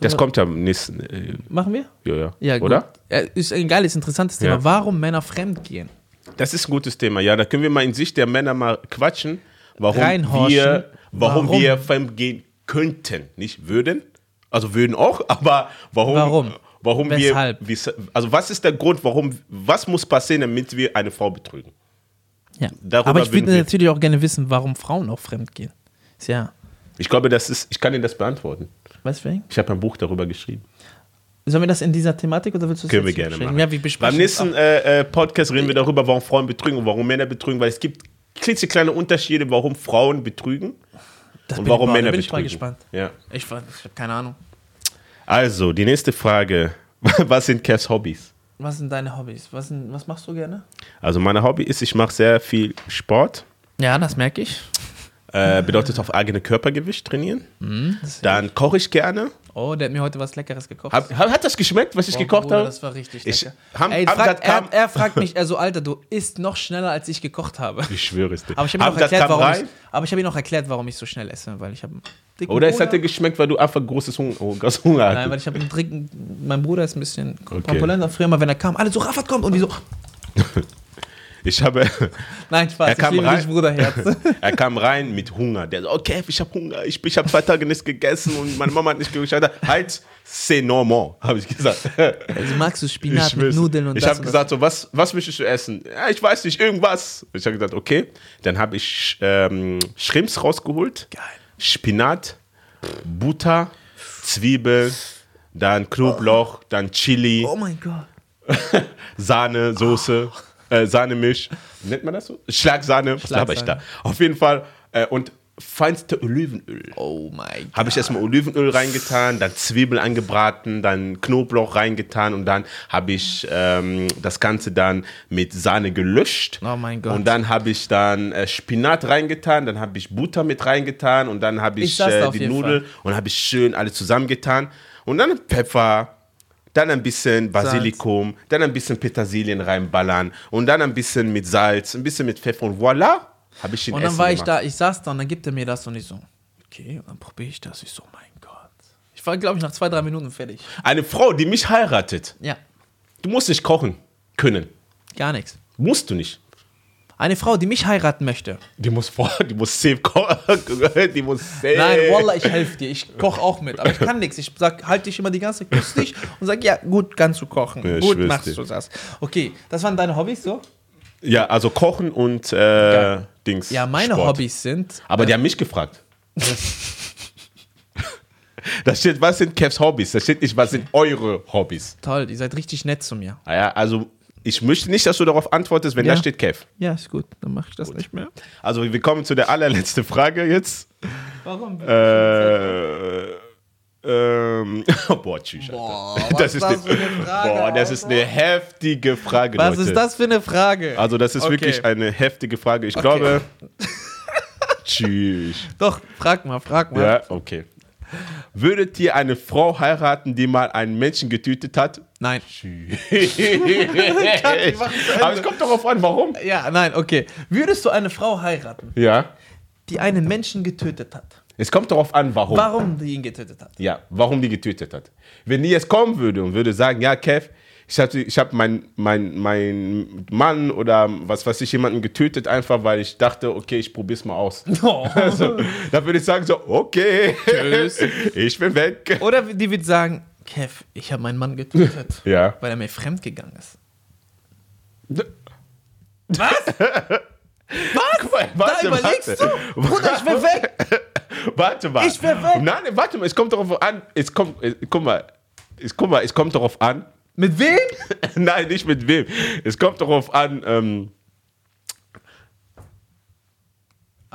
Das kommt ja nächsten. Äh, Machen wir? ja, ja. Ja, gut. Oder? Ist ein geiles, interessantes Thema. Ja. Warum Männer fremdgehen? Das ist ein gutes Thema. Ja, da können wir mal in Sicht der Männer mal quatschen, warum wir, warum, Warum? wir fremdgehen könnten. Nicht würden. Also würden auch, aber warum? Warum? Warum Weshalb? wir. Also, was ist der Grund, warum. Was muss passieren, damit wir eine Frau betrügen? Ja. Darüber Aber ich würde natürlich auch gerne wissen, warum Frauen auch fremdgehen. Ist ja, Ich glaube, das ist. Ich kann Ihnen das beantworten. Weißt du, wen? Ich habe ein Buch darüber geschrieben. Sollen wir das in dieser Thematik oder willst du es Können wir gerne machen. Ja, wir Beim nächsten äh, äh, Podcast reden wir darüber, warum Frauen betrügen und warum Männer betrügen, weil es gibt klitzekleine Unterschiede, warum Frauen betrügen. Das und warum ich, Männer da bin ich mal betrügen. gespannt. Ja. Ich, ich habe keine Ahnung. Also, die nächste Frage. Was sind Kevs Hobbys? Was sind deine Hobbys? Was, sind, was machst du gerne? Also, meine Hobby ist, ich mache sehr viel Sport. Ja, das merke ich. Äh, bedeutet auf eigene Körpergewicht trainieren. Dann koche ich gerne. Oh, der hat mir heute was Leckeres gekocht. Hab, hat hat das geschmeckt, was ich Boah, gekocht Bruder, habe? Das war richtig Ich- lecker. Ham- Ey, fragt, er, er fragt mich, also Alter, du isst noch schneller, als ich gekocht habe. Ich schwöre es dir. Aber ich habe ihm ich, ich habe ihm noch erklärt, warum ich so schnell esse, weil ich habe Oder es hat dir geschmeckt, weil du einfach großes Hunger, oh, großes Hunger hattest. Nein, weil ich habe einen dicken, mein Bruder ist ein bisschen korpulenter. Früher mal, wenn er kam, alle so, Raffat kommt und die so, Ich habe, nein, Spaß, Er ich kam liebe rein. dich, Bruderherz. er kam rein mit Hunger. Der so, okay, ich habe Hunger. Ich, ich habe zwei Tage nichts gegessen und meine Mama hat nicht geschaut. Halt, c'est normal, habe ich gesagt. Also magst du Spinat mit. Nudeln und Ich habe gesagt, so, was, was möchtest du essen? Ja, ich weiß nicht, irgendwas. Ich habe gesagt, okay. Dann habe ich ähm, Shrimps rausgeholt. Geil. Spinat, Butter, Zwiebel, dann Knoblauch, dann Chili. Oh mein Gott. Sahne, Soße, äh, Sahnemilch. Nennt man das so? Schlagsahne. Was laber ich da? Schlagsahne. Auf jeden Fall. Äh, und feinste Olivenöl. Oh mein Gott. Habe ich erstmal Olivenöl reingetan, dann Zwiebel angebraten, dann Knoblauch reingetan und dann habe ich ähm, das Ganze dann mit Sahne gelöscht. Oh mein Gott. Und dann habe ich dann äh, Spinat reingetan, dann habe ich Butter mit reingetan und dann habe Ich ich, äh, die jeden Nudeln und habe ich schön alle zusammengetan und dann Pfeffer. Dann ein bisschen Basilikum, dann ein bisschen Petersilien reinballern und dann ein bisschen mit Salz, ein bisschen mit Pfeffer und voilà, habe ich den Und dann Essen war ich gemacht. da, ich saß da und dann gibt er mir das und ich so, okay, und dann probiere ich das. Ich so, mein Gott. Ich war, glaube ich, nach zwei, drei Minuten fertig. Eine Frau, die mich heiratet, Ja, du musst nicht kochen können. gar nichts. Musst du nicht. Eine Frau, die mich heiraten möchte. Die muss vor, die muss safe kochen. Die muss safe. Nein, Wallah, ich helfe dir. Ich koche auch mit. Aber ich kann nichts. Ich sag, halt dich immer die ganze Zeit, dich und sag, ja, gut, kannst du kochen. Ja, gut, machst dir. du das. Okay, das waren deine Hobbys so? Ja, also kochen und äh, Geil. Dings. Ja, meine Sport. Hobbys sind. Aber die haben mich gefragt. da steht, was sind Kevs Hobbys? Da steht nicht, was sind eure Hobbys. Toll, ihr seid richtig nett zu mir. Ah Ja, also ich möchte nicht, dass du darauf antwortest, wenn Ja. da steht Kev. Ja, ist gut. Dann mache ich das nicht mehr. Also wir kommen zu der allerletzten Frage jetzt. Warum? Äh, ähm, boah, tschüss. Alter. Boah, was das ist das eine Frage, Boah, das ist eine heftige Frage, Was Leute. ist das für eine Frage? Also das ist Okay. wirklich eine heftige Frage. Ich Okay. glaube. Tschüss. Doch, frag mal, frag mal. Ja, okay. Würdet ihr eine Frau heiraten, die mal einen Menschen getötet hat? Nein. Aber es kommt darauf an, warum. Ja, nein, okay. Würdest du eine Frau heiraten, Ja. die einen Menschen getötet hat? Es kommt darauf an, warum. Warum die ihn getötet hat? Ja, warum die getötet hat. Wenn die jetzt kommen würde und würde sagen, ja, Kev, ich habe ich hab meinen mein, mein Mann oder was weiß ich, jemanden getötet, einfach weil ich dachte, okay, ich probier's mal aus. Also, dann würde ich sagen so, okay, Tschüss. ich bin weg. Oder die wird sagen, Kev, ich habe meinen Mann getötet, Ja. weil er mir fremd gegangen ist. Guck mal, warte, da überlegst warte. du? Bruder, ich will weg. Warte mal. Ich wär weg. Nein, warte mal, es kommt darauf an, es kommt, guck mal, es, guck mal, es kommt darauf an, Mit wem? Nein, nicht mit wem. Es kommt darauf an, ähm,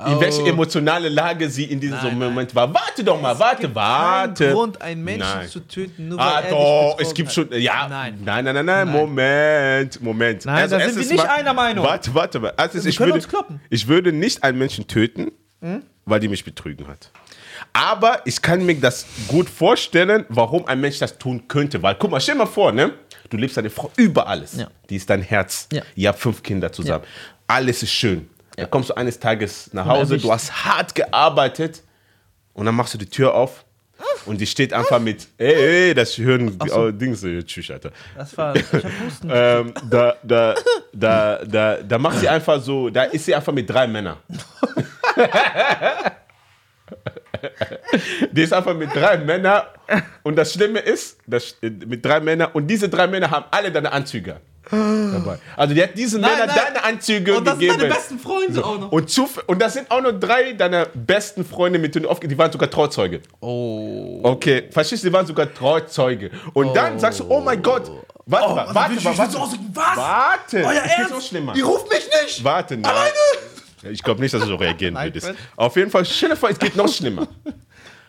in Oh. welche emotionale Lage sie in diesem Nein, Moment war. Warte doch mal, warte, Kein warte. Grund, einen Menschen Nein. zu töten, nur weil Ah, er doch, es gibt hat. schon, ja. Nein. nein, nein, nein, nein, Moment, Moment. Nein, da sind wir nicht mal- einer Meinung. Warte, warte mal. Erstens, Wir ich, würde, ich würde nicht einen Menschen töten, weil die mich betrügen hat. Aber ich kann mir das gut vorstellen, warum ein Mensch das tun könnte. Weil, guck mal, stell dir mal vor, ne? Du liebst deine Frau über alles. Ja. Die ist dein Herz. Ja. Ihr habt fünf Kinder zusammen. Alles ist schön. Dann kommst du eines Tages nach Hause, du hast hart gearbeitet und dann machst du die Tür auf und die steht einfach mit, ey, ey das hören die so. oh, Dings, äh, tschüss, Alter. Das war, ich hab Husten. Ähm, da, da, da, da, da macht sie einfach so, da ist sie einfach mit drei Männern. Die ist einfach mit drei Männern und das Schlimme ist, dass, äh, mit drei Männern und diese drei Männer haben alle deine Anzüge dabei. Also die hat diesen Nein, Männern nein. deine Anzüge Und das sind gegeben. deine besten Freunde auch noch. Und, zuf- und das sind auch noch drei deiner besten Freunde, mit denen du aufge- die waren sogar Trauzeuge. Oh. Okay, verstehst du, die waren sogar Trauzeuge. Und dann sagst du, oh mein Gott, warte Oh, mal, also warte mal, ich warte. will so aus- was? Warte, Euer es geht Ernst? noch schlimmer. Die ruft mich nicht. Warte, nein. Alleine? Ich glaube nicht, dass du so reagieren würdest. Auf jeden Fall, stell dir vor, es geht noch schlimmer.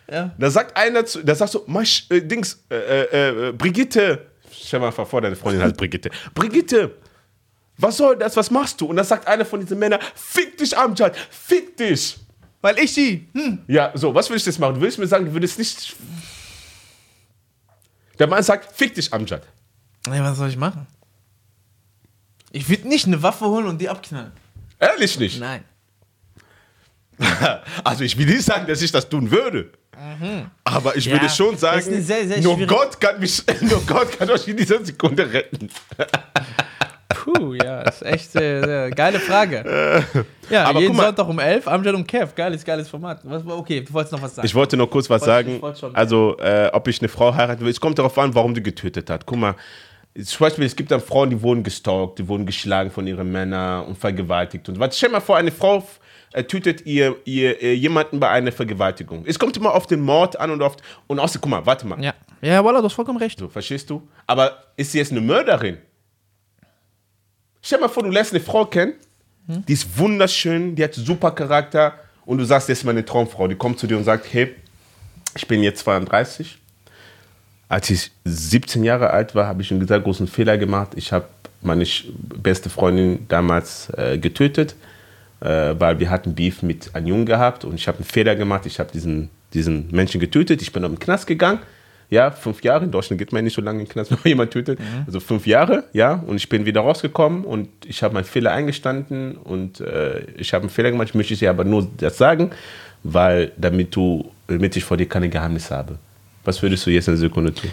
Ja. Da sagt einer zu, da sagst du, Masch, äh, Dings, äh, äh, äh, Brigitte, stell mal vor, deine Freundin heißt Brigitte. Brigitte, was soll das, was machst du? Und dann sagt einer von diesen Männern, fick dich, Amjad, fick dich. Weil ich sie. Hm. Ja, so, was würdest du jetzt machen? Du würdest mir sagen, du würdest nicht. Der Mann sagt, fick dich, Amjad. Nee, was soll ich machen? Ich würde nicht eine Waffe holen und die abknallen. Ehrlich nicht. Nein. Also ich will nicht sagen, dass ich das tun würde. Aber ich Ja, würde schon sagen, sehr, sehr nur Gott kann mich, nur Gott kann euch in dieser Sekunde retten. Puh, ja, das ist echt sehr, sehr geile Frage. Ja, aber jeden guck mal- Sonntag um 11, Amjad und Kev. Geiles, geiles Format. Was, okay, du wolltest noch was sagen. Ich wollte noch kurz was sagen. Also, äh, ob ich eine Frau heiraten will. Es kommt darauf an, warum die getötet hat. Guck mal, zum Beispiel, es gibt dann Frauen, die wurden gestalkt, die wurden geschlagen von ihren Männern und vergewaltigt. Und was, stell mal vor, eine Frau äh, tötet ihr, ihr, äh, jemanden bei einer Vergewaltigung. Es kommt immer auf den Mord an und auf. Und außerdem, guck mal, warte mal. ja, ja, Wallah, du hast vollkommen recht. So, verstehst du? Aber ist sie jetzt eine Mörderin? Stell mal vor, du lässt eine Frau kennen, die ist wunderschön, die hat super Charakter und du sagst, das ist meine Traumfrau. Die kommt zu dir und sagt, hey, ich bin jetzt 32. Als ich 17 Jahre alt war, habe ich einen sehr großen Fehler gemacht. Ich habe meine beste Freundin damals äh, getötet, äh, weil wir hatten Beef mit einem Jungen gehabt und ich habe einen Fehler gemacht. Ich habe diesen, diesen Menschen getötet. Ich bin auf den Knast gegangen. Ja, fünf Jahre. In Deutschland geht man nicht so lange in den Knast, wenn man jemanden tötet. Also fünf Jahre, ja. Und ich bin wieder rausgekommen und ich habe meinen Fehler eingestanden und äh, ich habe einen Fehler gemacht. Ich möchte dir aber nur das sagen, weil damit du, damit ich vor dir keine Geheimnisse habe. Was würdest du jetzt in der Sekunde tun?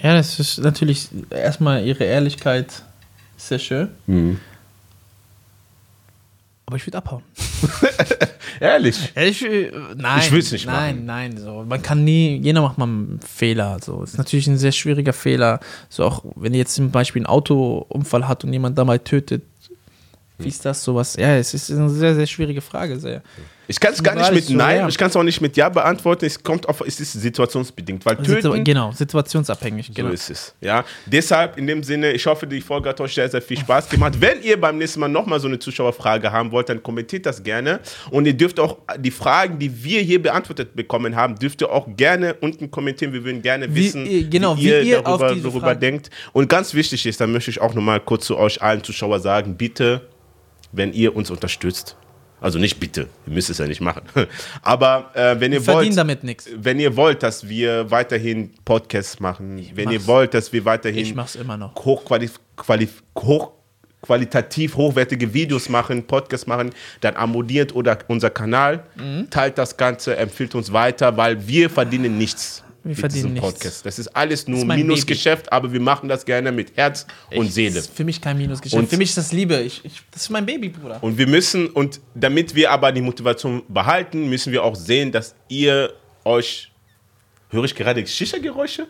Ja, das ist natürlich erstmal ihre Ehrlichkeit sehr schön. Mhm. Aber ich würde abhauen. Ehrlich. Ich, äh, nein, Ich will's nicht nein, Nein, so. Man kann nie, jeder macht mal einen Fehler. So. Ist natürlich ein sehr schwieriger Fehler. So auch, wenn ihr jetzt zum Beispiel einen Autounfall hat und jemand dabei tötet, wie ist das sowas? Ja, es ist eine sehr, sehr schwierige Frage. Sehr. Ich kann es gar nicht mit so, Nein, ja. ich kann es auch nicht mit Ja beantworten. Es kommt auf, es ist situationsbedingt, weil Situ töten, genau, situationsabhängig. Genau. so ist es. Ja, deshalb in dem Sinne, ich hoffe, die Folge hat euch sehr, sehr viel Spaß gemacht. Wenn ihr beim nächsten Mal nochmal so eine Zuschauerfrage haben wollt, dann kommentiert das gerne. Und ihr dürft auch die Fragen, die wir hier beantwortet bekommen haben, dürft ihr auch gerne unten kommentieren. Wir würden gerne Wie wissen, ihr- genau, wie wie ihr, ihr auf darüber, darüber denkt. Und ganz wichtig ist, da möchte ich auch nochmal kurz zu euch allen Zuschauern sagen, bitte, wenn ihr uns unterstützt, also nicht bitte, ihr müsst es ja nicht machen, aber äh, wenn ihr wollt, damit nichts. wenn ihr wollt, dass wir weiterhin Podcasts machen, wenn ihr wollt, dass wir weiterhin Ich mach's immer noch. hochqualif qualif hochqualitativ hochwertige Videos machen, Podcasts machen, dann abonniert oder unser Kanal, Mhm. teilt das Ganze, empfiehlt uns weiter, weil wir verdienen nichts. Wir verdienen nichts. Podcast. Das ist alles nur ist Minusgeschäft, aber wir machen das gerne mit Herz und Ich- Seele. Das ist für mich kein Minusgeschäft. Und- für mich ist das Liebe. Ich, ich, das ist mein Baby, Bruder. Und wir müssen, und damit wir aber die Motivation behalten, müssen wir auch sehen, dass ihr euch. Höre ich gerade Shisha-Geräusche?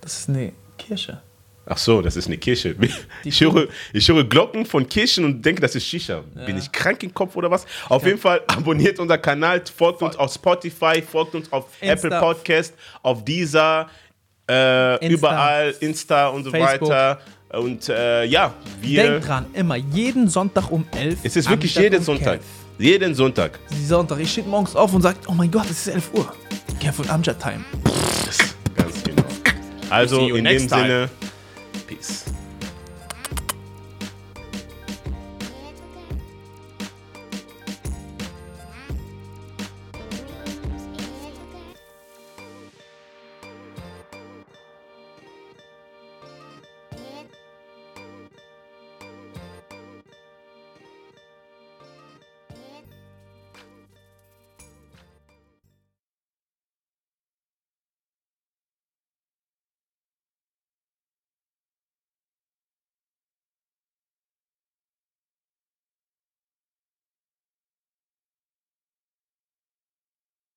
Das ist eine Kirche. Ach so, das ist eine Kirche. Ich höre, ich höre Glocken von Kirchen und denke, das ist Shisha. Bin ich krank im Kopf oder was? Auf jeden Fall abonniert unseren Kanal, folgt uns auf Spotify, folgt uns auf Insta. Apple Podcast, auf dieser, äh, Insta. überall, Insta und so Facebook. weiter. Und äh, ja, wir. Denkt dran, immer jeden Sonntag um 11 es ist wirklich jeden Sonntag. Jeden Sonntag. Sonntag. Ich stehe morgens auf und sage, oh mein Gott, es ist 11 Uhr. Und Amjad Time. Ganz genau. Also in dem time. Sinne, Peace.